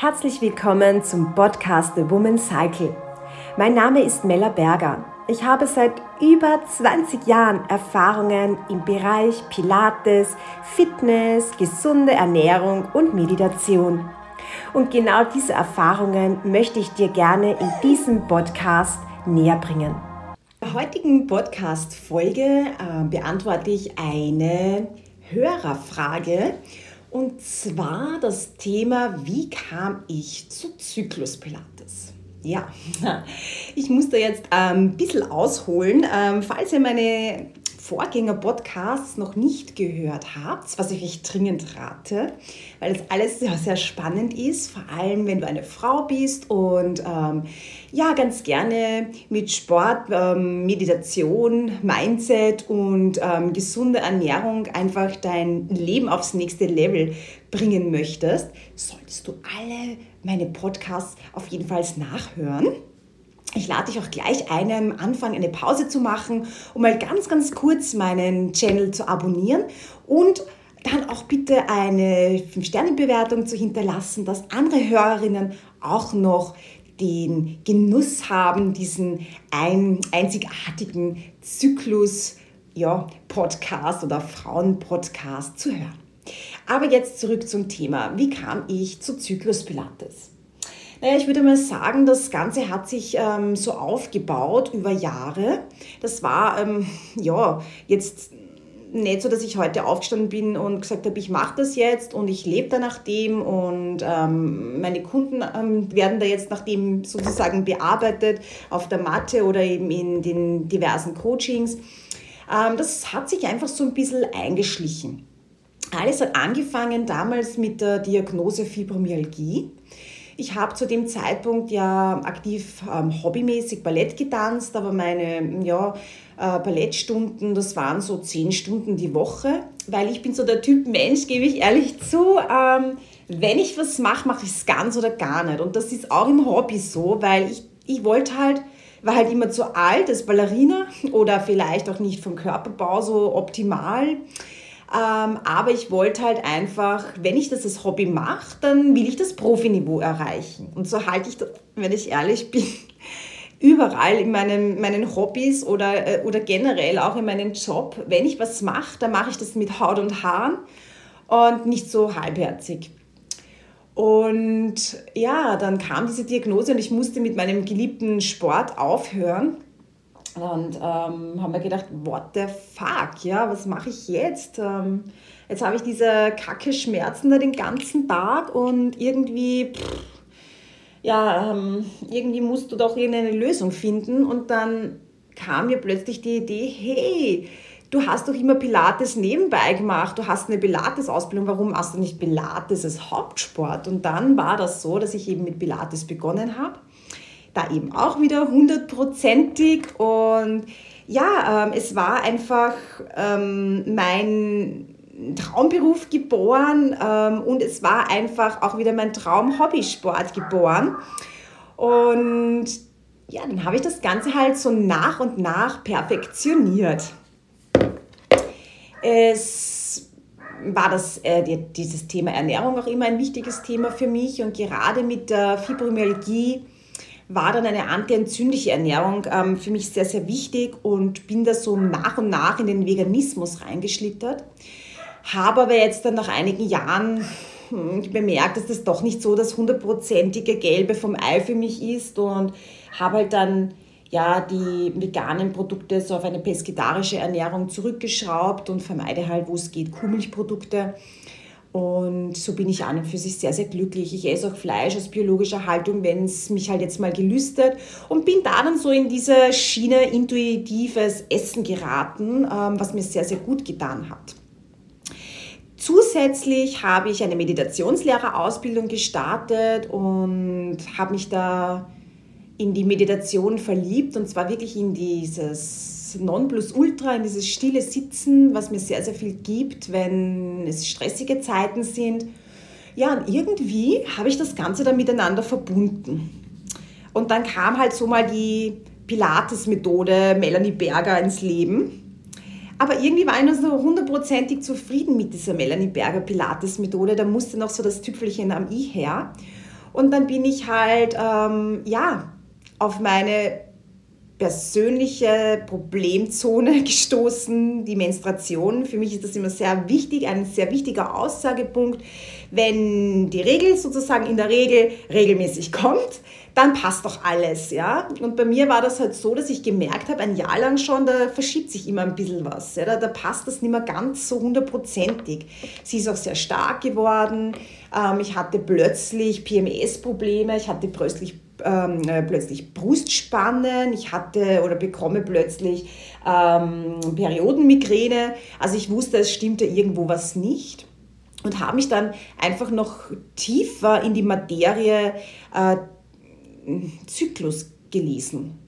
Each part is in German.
Herzlich willkommen zum Podcast The Woman Cycle. Mein Name ist Mella Berger. Ich habe seit über 20 Jahren Erfahrungen im Bereich Pilates, Fitness, gesunde Ernährung und Meditation. Und genau diese Erfahrungen möchte ich dir gerne in diesem Podcast näher bringen. In der heutigen Podcast-Folge äh, beantworte ich eine Hörerfrage und zwar das Thema, wie kam ich zu Zyklus Pilates? Ja, ich muss da jetzt ein ähm, bisschen ausholen. Ähm, falls ihr meine Vorgänger-Podcasts noch nicht gehört habt, was ich euch dringend rate, weil das alles sehr, sehr spannend ist, vor allem wenn du eine Frau bist und ähm, ja, ganz gerne mit Sport, ähm, Meditation, Mindset und ähm, gesunde Ernährung einfach dein Leben aufs nächste Level bringen möchtest, solltest du alle meine Podcasts auf jeden Fall nachhören. Ich lade dich auch gleich ein, am Anfang eine Pause zu machen, um mal ganz, ganz kurz meinen Channel zu abonnieren und dann auch bitte eine 5-Sterne-Bewertung zu hinterlassen, dass andere Hörerinnen auch noch den Genuss haben, diesen ein, einzigartigen Zyklus ja, Podcast oder Frauen-Podcast zu hören. Aber jetzt zurück zum Thema. Wie kam ich zu Zyklus Pilates? Naja, ich würde mal sagen, das Ganze hat sich ähm, so aufgebaut über Jahre. Das war, ähm, ja, jetzt nicht so, dass ich heute aufgestanden bin und gesagt habe, ich mache das jetzt und ich lebe da nach dem und ähm, meine Kunden ähm, werden da jetzt nach dem sozusagen bearbeitet auf der Matte oder eben in den diversen Coachings. Ähm, das hat sich einfach so ein bisschen eingeschlichen. Alles hat angefangen damals mit der Diagnose Fibromyalgie. Ich habe zu dem Zeitpunkt ja aktiv ähm, hobbymäßig Ballett getanzt, aber meine ja, äh, Ballettstunden, das waren so zehn Stunden die Woche, weil ich bin so der Typ Mensch, gebe ich ehrlich zu. Ähm, wenn ich was mache, mache ich es ganz oder gar nicht. Und das ist auch im Hobby so, weil ich, ich wollte halt, war halt immer zu alt als Ballerina oder vielleicht auch nicht vom Körperbau so optimal. Ähm, aber ich wollte halt einfach, wenn ich das als Hobby mache, dann will ich das Profiniveau erreichen. Und so halte ich das, wenn ich ehrlich bin, überall in meinen, meinen Hobbys oder, äh, oder generell auch in meinem Job. Wenn ich was mache, dann mache ich das mit Haut und Haaren und nicht so halbherzig. Und ja, dann kam diese Diagnose und ich musste mit meinem geliebten Sport aufhören. Und ähm, haben wir gedacht, what the fuck, ja, was mache ich jetzt? Ähm, jetzt habe ich diese kacke Schmerzen da den ganzen Tag und irgendwie, pff, ja, ähm, irgendwie musst du doch irgendeine Lösung finden. Und dann kam mir plötzlich die Idee, hey, du hast doch immer Pilates nebenbei gemacht, du hast eine Pilates-Ausbildung, warum machst du nicht Pilates als Hauptsport? Und dann war das so, dass ich eben mit Pilates begonnen habe da eben auch wieder hundertprozentig. Und ja, ähm, es war einfach ähm, mein Traumberuf geboren ähm, und es war einfach auch wieder mein Traum-Hobbysport geboren. Und ja, dann habe ich das Ganze halt so nach und nach perfektioniert. Es war das, äh, dieses Thema Ernährung auch immer ein wichtiges Thema für mich und gerade mit der Fibromyalgie war dann eine antientzündliche Ernährung ähm, für mich sehr, sehr wichtig und bin da so nach und nach in den Veganismus reingeschlittert. Habe aber jetzt dann nach einigen Jahren hm, bemerkt, dass das doch nicht so das hundertprozentige Gelbe vom Ei für mich ist und habe halt dann ja, die veganen Produkte so auf eine pesketarische Ernährung zurückgeschraubt und vermeide halt, wo es geht, Kuhmilchprodukte. Und so bin ich an und für sich sehr, sehr glücklich. Ich esse auch Fleisch aus biologischer Haltung, wenn es mich halt jetzt mal gelüstet. Und bin da dann so in diese Schiene intuitives Essen geraten, ähm, was mir sehr, sehr gut getan hat. Zusätzlich habe ich eine Meditationslehrerausbildung gestartet und habe mich da in die Meditation verliebt und zwar wirklich in dieses Nonplusultra, in dieses stille Sitzen, was mir sehr, sehr viel gibt, wenn es stressige Zeiten sind. Ja, und irgendwie habe ich das Ganze dann miteinander verbunden. Und dann kam halt so mal die Pilates-Methode Melanie Berger ins Leben. Aber irgendwie war ich nur so hundertprozentig zufrieden mit dieser Melanie Berger Pilates-Methode. Da musste noch so das Tüpfelchen am I her. Und dann bin ich halt, ähm, ja, auf meine persönliche Problemzone gestoßen, die Menstruation. Für mich ist das immer sehr wichtig, ein sehr wichtiger Aussagepunkt. Wenn die Regel sozusagen in der Regel regelmäßig kommt, dann passt doch alles, ja. Und bei mir war das halt so, dass ich gemerkt habe, ein Jahr lang schon, da verschiebt sich immer ein bisschen was. Ja? Da, da passt das nicht mehr ganz so hundertprozentig. Sie ist auch sehr stark geworden. Ähm, ich hatte plötzlich PMS-Probleme, ich hatte plötzlich ähm, äh, plötzlich Brustspannen, ich hatte oder bekomme plötzlich ähm, Periodenmigräne. Also ich wusste, es stimmte irgendwo was nicht und habe mich dann einfach noch tiefer in die Materie äh, Zyklus gelesen.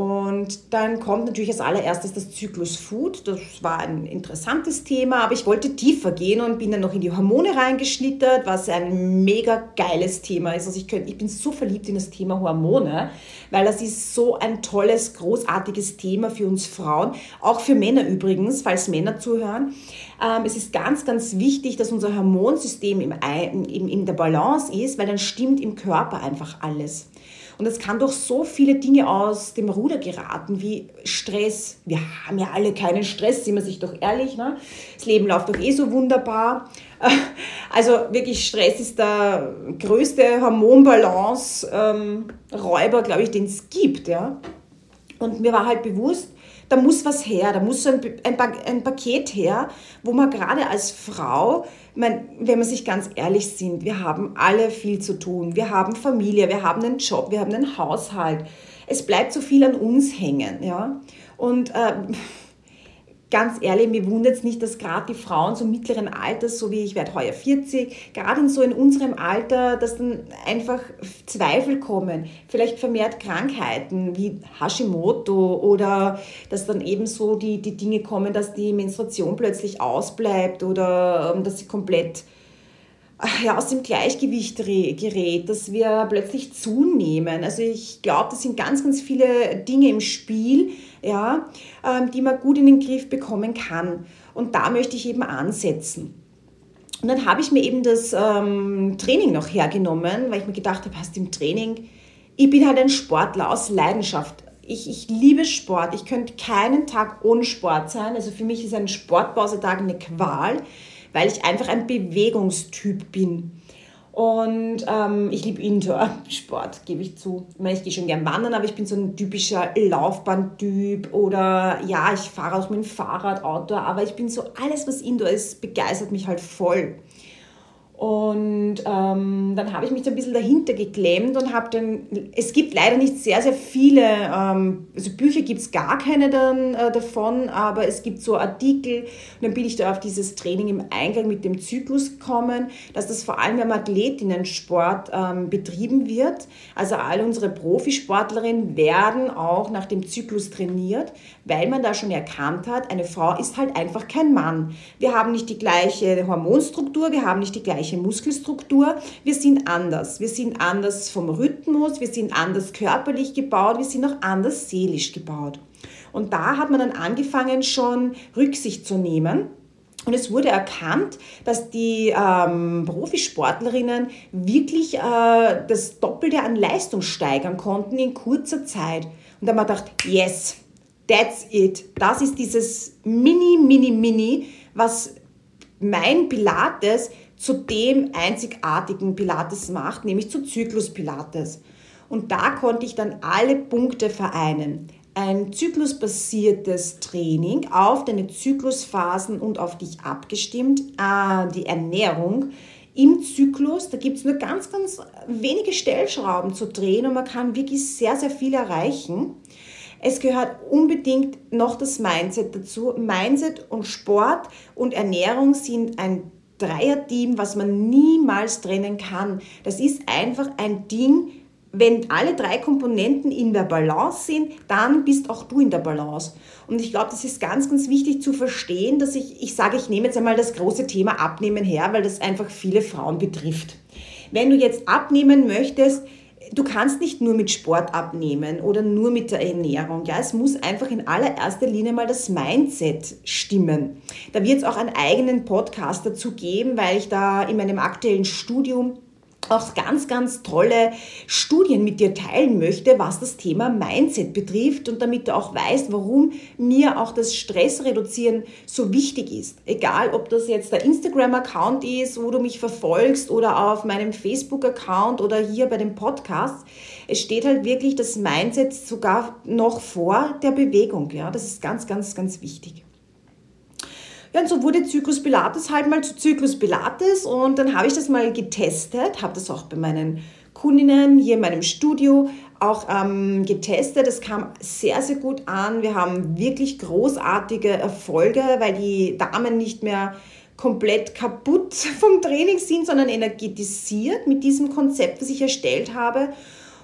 Und dann kommt natürlich als allererstes das Zyklus Food. Das war ein interessantes Thema, aber ich wollte tiefer gehen und bin dann noch in die Hormone reingeschlittert, was ein mega geiles Thema ist. Also ich, könnt, ich bin so verliebt in das Thema Hormone, weil das ist so ein tolles, großartiges Thema für uns Frauen, auch für Männer übrigens, falls Männer zuhören. Ähm, es ist ganz, ganz wichtig, dass unser Hormonsystem in der Balance ist, weil dann stimmt im Körper einfach alles. Und es kann doch so viele Dinge aus dem Ruder geraten, wie Stress. Wir haben ja alle keinen Stress, sind wir sich doch ehrlich. Ne? Das Leben läuft doch eh so wunderbar. Also wirklich, Stress ist der größte Hormonbalance-Räuber, ähm, glaube ich, den es gibt. Ja? Und mir war halt bewusst, da muss was her, da muss ein, ein, ein Paket her, wo man gerade als Frau, mein, wenn man sich ganz ehrlich sind, wir haben alle viel zu tun. Wir haben Familie, wir haben einen Job, wir haben einen Haushalt. Es bleibt so viel an uns hängen. Ja? Und äh, ganz ehrlich, mir wundert es nicht, dass gerade die Frauen so mittleren Alters, so wie ich werde heuer 40, gerade in so in unserem Alter, dass dann einfach Zweifel kommen, vielleicht vermehrt Krankheiten wie Hashimoto oder dass dann eben so die, die Dinge kommen, dass die Menstruation plötzlich ausbleibt oder ähm, dass sie komplett ja, aus dem Gleichgewicht gerät, dass wir plötzlich zunehmen. Also ich glaube, das sind ganz, ganz viele Dinge im Spiel, ja, ähm, die man gut in den Griff bekommen kann. Und da möchte ich eben ansetzen. Und dann habe ich mir eben das ähm, Training noch hergenommen, weil ich mir gedacht habe, hast im Training, ich bin halt ein Sportler aus Leidenschaft. Ich, ich liebe Sport. Ich könnte keinen Tag ohne Sport sein. Also für mich ist ein Sportpausetag eine Qual weil ich einfach ein Bewegungstyp bin. Und ähm, ich liebe Indoor-Sport, gebe ich zu. Ich, meine, ich gehe schon gern wandern, aber ich bin so ein typischer Laufbahntyp oder ja, ich fahre auch mit dem Fahrrad, Auto, aber ich bin so, alles was Indoor ist, begeistert mich halt voll. Und ähm, dann habe ich mich so ein bisschen dahinter geklemmt und habe dann, es gibt leider nicht sehr, sehr viele, ähm, also Bücher gibt es gar keine dann, äh, davon, aber es gibt so Artikel und dann bin ich da auf dieses Training im Eingang mit dem Zyklus gekommen, dass das vor allem im Athletinnensport ähm, betrieben wird. Also all unsere Profisportlerinnen werden auch nach dem Zyklus trainiert, weil man da schon erkannt hat, eine Frau ist halt einfach kein Mann. Wir haben nicht die gleiche Hormonstruktur, wir haben nicht die gleiche Muskelstruktur, wir sind anders. Wir sind anders vom Rhythmus, wir sind anders körperlich gebaut, wir sind auch anders seelisch gebaut. Und da hat man dann angefangen, schon Rücksicht zu nehmen. Und es wurde erkannt, dass die ähm, Profisportlerinnen wirklich äh, das Doppelte an Leistung steigern konnten in kurzer Zeit. Und da haben wir gedacht, yes, That's it. Das ist dieses Mini, Mini, Mini, was mein Pilates zu dem einzigartigen Pilates macht, nämlich zu Zyklus Pilates. Und da konnte ich dann alle Punkte vereinen. Ein zyklusbasiertes Training auf deine Zyklusphasen und auf dich abgestimmt, äh, die Ernährung im Zyklus. Da gibt es nur ganz, ganz wenige Stellschrauben zu drehen und man kann wirklich sehr, sehr viel erreichen. Es gehört unbedingt noch das Mindset dazu. Mindset und Sport und Ernährung sind ein Dreierteam, was man niemals trennen kann. Das ist einfach ein Ding, wenn alle drei Komponenten in der Balance sind, dann bist auch du in der Balance. Und ich glaube, das ist ganz, ganz wichtig zu verstehen, dass ich, ich sage, ich nehme jetzt einmal das große Thema Abnehmen her, weil das einfach viele Frauen betrifft. Wenn du jetzt abnehmen möchtest, du kannst nicht nur mit Sport abnehmen oder nur mit der Ernährung. Ja, es muss einfach in allererster Linie mal das Mindset stimmen. Da wird es auch einen eigenen Podcast dazu geben, weil ich da in meinem aktuellen Studium auch ganz, ganz tolle Studien mit dir teilen möchte, was das Thema Mindset betrifft und damit du auch weißt, warum mir auch das Stressreduzieren so wichtig ist. Egal, ob das jetzt der Instagram-Account ist, wo du mich verfolgst oder auf meinem Facebook-Account oder hier bei dem Podcast. Es steht halt wirklich das Mindset sogar noch vor der Bewegung. Ja, das ist ganz, ganz, ganz wichtig. Ja, und so wurde Zyklus Pilates halt mal zu Zyklus Pilates und dann habe ich das mal getestet, habe das auch bei meinen Kundinnen hier in meinem Studio auch ähm, getestet. Es kam sehr, sehr gut an. Wir haben wirklich großartige Erfolge, weil die Damen nicht mehr komplett kaputt vom Training sind, sondern energetisiert mit diesem Konzept, das ich erstellt habe.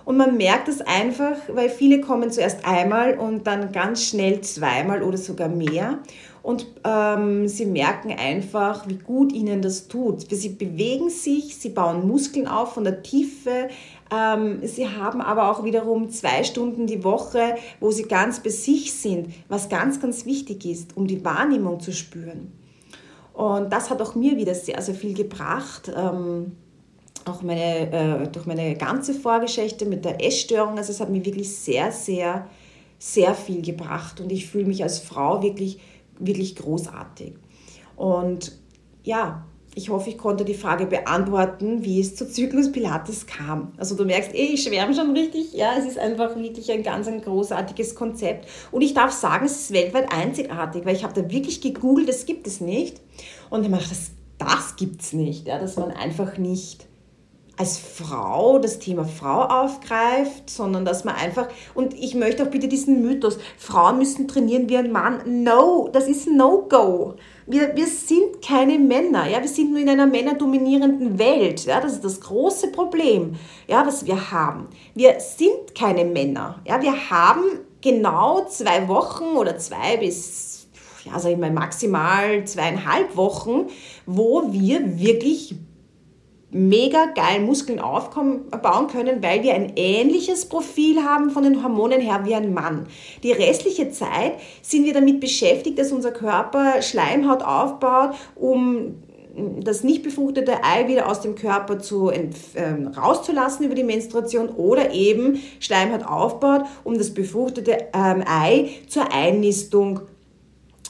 Und man merkt es einfach, weil viele kommen zuerst einmal und dann ganz schnell zweimal oder sogar mehr und ähm, sie merken einfach, wie gut ihnen das tut. Sie bewegen sich, sie bauen Muskeln auf von der Tiefe. Ähm, sie haben aber auch wiederum zwei Stunden die Woche, wo sie ganz bei sich sind, was ganz, ganz wichtig ist, um die Wahrnehmung zu spüren. Und das hat auch mir wieder sehr, sehr viel gebracht. Ähm, auch meine, äh, durch meine ganze Vorgeschichte mit der Essstörung. Also es hat mir wirklich sehr, sehr, sehr viel gebracht. Und ich fühle mich als Frau wirklich wirklich großartig. Und ja, ich hoffe, ich konnte die Frage beantworten, wie es zu Zyklus Pilates kam. Also du merkst, ey, ich schwärme schon richtig. Ja, es ist einfach wirklich ein ganz ein großartiges Konzept. Und ich darf sagen, es ist weltweit einzigartig, weil ich habe da wirklich gegoogelt, das gibt es nicht. Und ich habe gedacht, das, das gibt es nicht, ja, dass man einfach nicht als Frau das Thema Frau aufgreift, sondern dass man einfach, und ich möchte auch bitte diesen Mythos, Frauen müssen trainieren wie ein Mann. No, das ist No-Go. Wir, wir sind keine Männer, ja, wir sind nur in einer männerdominierenden Welt, ja, das ist das große Problem, ja, was wir haben. Wir sind keine Männer, ja, wir haben genau zwei Wochen oder zwei bis, ja, sag ich mal, maximal zweieinhalb Wochen, wo wir wirklich mega geil Muskeln aufbauen können, weil wir ein ähnliches Profil haben von den Hormonen her wie ein Mann. Die restliche Zeit sind wir damit beschäftigt, dass unser Körper Schleimhaut aufbaut, um das nicht befruchtete Ei wieder aus dem Körper zu, äh, rauszulassen über die Menstruation oder eben Schleimhaut aufbaut, um das befruchtete ähm, Ei zur Einnistung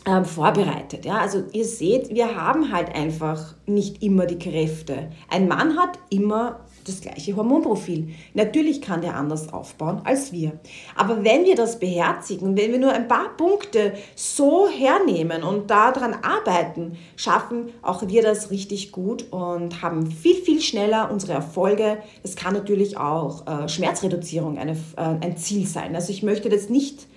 ähm, vorbereitet. Ja? Also ihr seht, wir haben halt einfach nicht immer die Kräfte. Ein Mann hat immer das gleiche Hormonprofil. Natürlich kann der anders aufbauen als wir. Aber wenn wir das beherzigen, wenn wir nur ein paar Punkte so hernehmen und daran arbeiten, schaffen auch wir das richtig gut und haben viel, viel schneller unsere Erfolge. Das kann natürlich auch äh, Schmerzreduzierung eine, äh, ein Ziel sein. Also ich möchte das nicht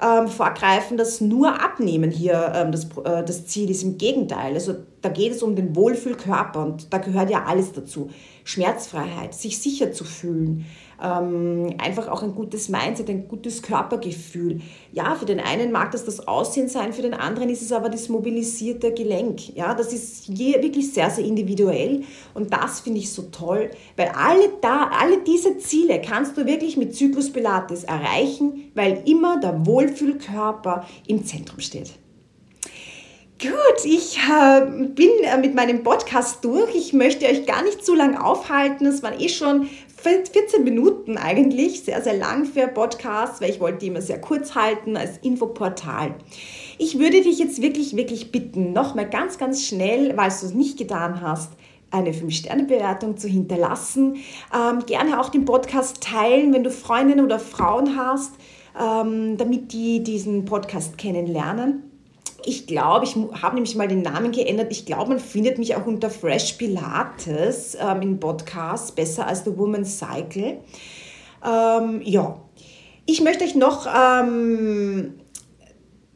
ähm, vorgreifen, dass nur Abnehmen hier ähm, das, äh, das Ziel ist. Im Gegenteil, also da geht es um den Wohlfühlkörper und da gehört ja alles dazu. Schmerzfreiheit, sich sicher zu fühlen, ähm, einfach auch ein gutes Mindset, ein gutes Körpergefühl. Ja, für den einen mag das das Aussehen sein, für den anderen ist es aber das mobilisierte Gelenk. Ja, das ist je, wirklich sehr, sehr individuell und das finde ich so toll, weil alle, da, alle diese Ziele kannst du wirklich mit Zyklus Pilates erreichen, weil immer der Wohlfühlkörper im Zentrum steht. Gut, ich äh, bin äh, mit meinem Podcast durch. Ich möchte euch gar nicht zu lang aufhalten. Es waren eh schon 14 Minuten eigentlich, sehr, sehr lang für Podcasts, weil ich wollte die immer sehr kurz halten als Infoportal. Ich würde dich jetzt wirklich, wirklich bitten, nochmal ganz, ganz schnell, weil du es nicht getan hast, eine 5-Sterne-Bewertung zu hinterlassen. Ähm, gerne auch den Podcast teilen, wenn du Freundinnen oder Frauen hast, ähm, damit die diesen Podcast kennenlernen ich glaube, ich habe nämlich mal den Namen geändert. Ich glaube, man findet mich auch unter Fresh Pilates ähm, in Podcasts, besser als The Woman's Cycle. Ähm, ja, ich möchte euch noch ähm,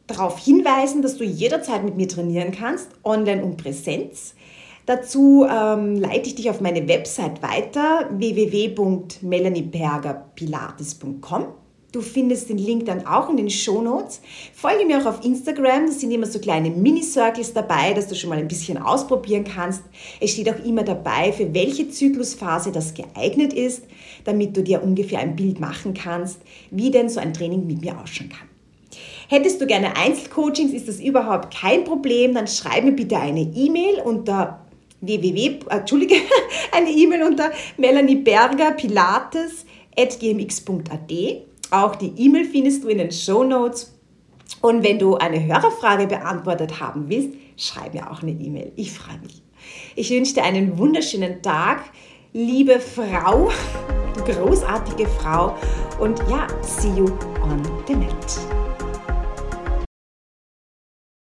darauf hinweisen, dass du jederzeit mit mir trainieren kannst, online und Präsenz. Dazu ähm, leite ich dich auf meine Website weiter, www.melaniebergerpilates.com. Du findest den Link dann auch in den Show Notes. Folge mir auch auf Instagram, da sind immer so kleine Mini-Circles dabei, dass du schon mal ein bisschen ausprobieren kannst. Es steht auch immer dabei, für welche Zyklusphase das geeignet ist, damit du dir ungefähr ein Bild machen kannst, wie denn so ein Training mit mir ausschauen kann. Hättest du gerne Einzelcoachings, ist das überhaupt kein Problem, dann schreib mir bitte eine E-Mail unter www, äh, Entschuldige, eine E-Mail unter melaniebergerpilates.gmx.at. Auch die E-Mail findest du in den Show Notes. Und wenn du eine Hörerfrage beantwortet haben willst, schreib mir auch eine E-Mail. Ich freue mich. Ich wünsche dir einen wunderschönen Tag, liebe Frau, großartige Frau. Und ja, see you on the net.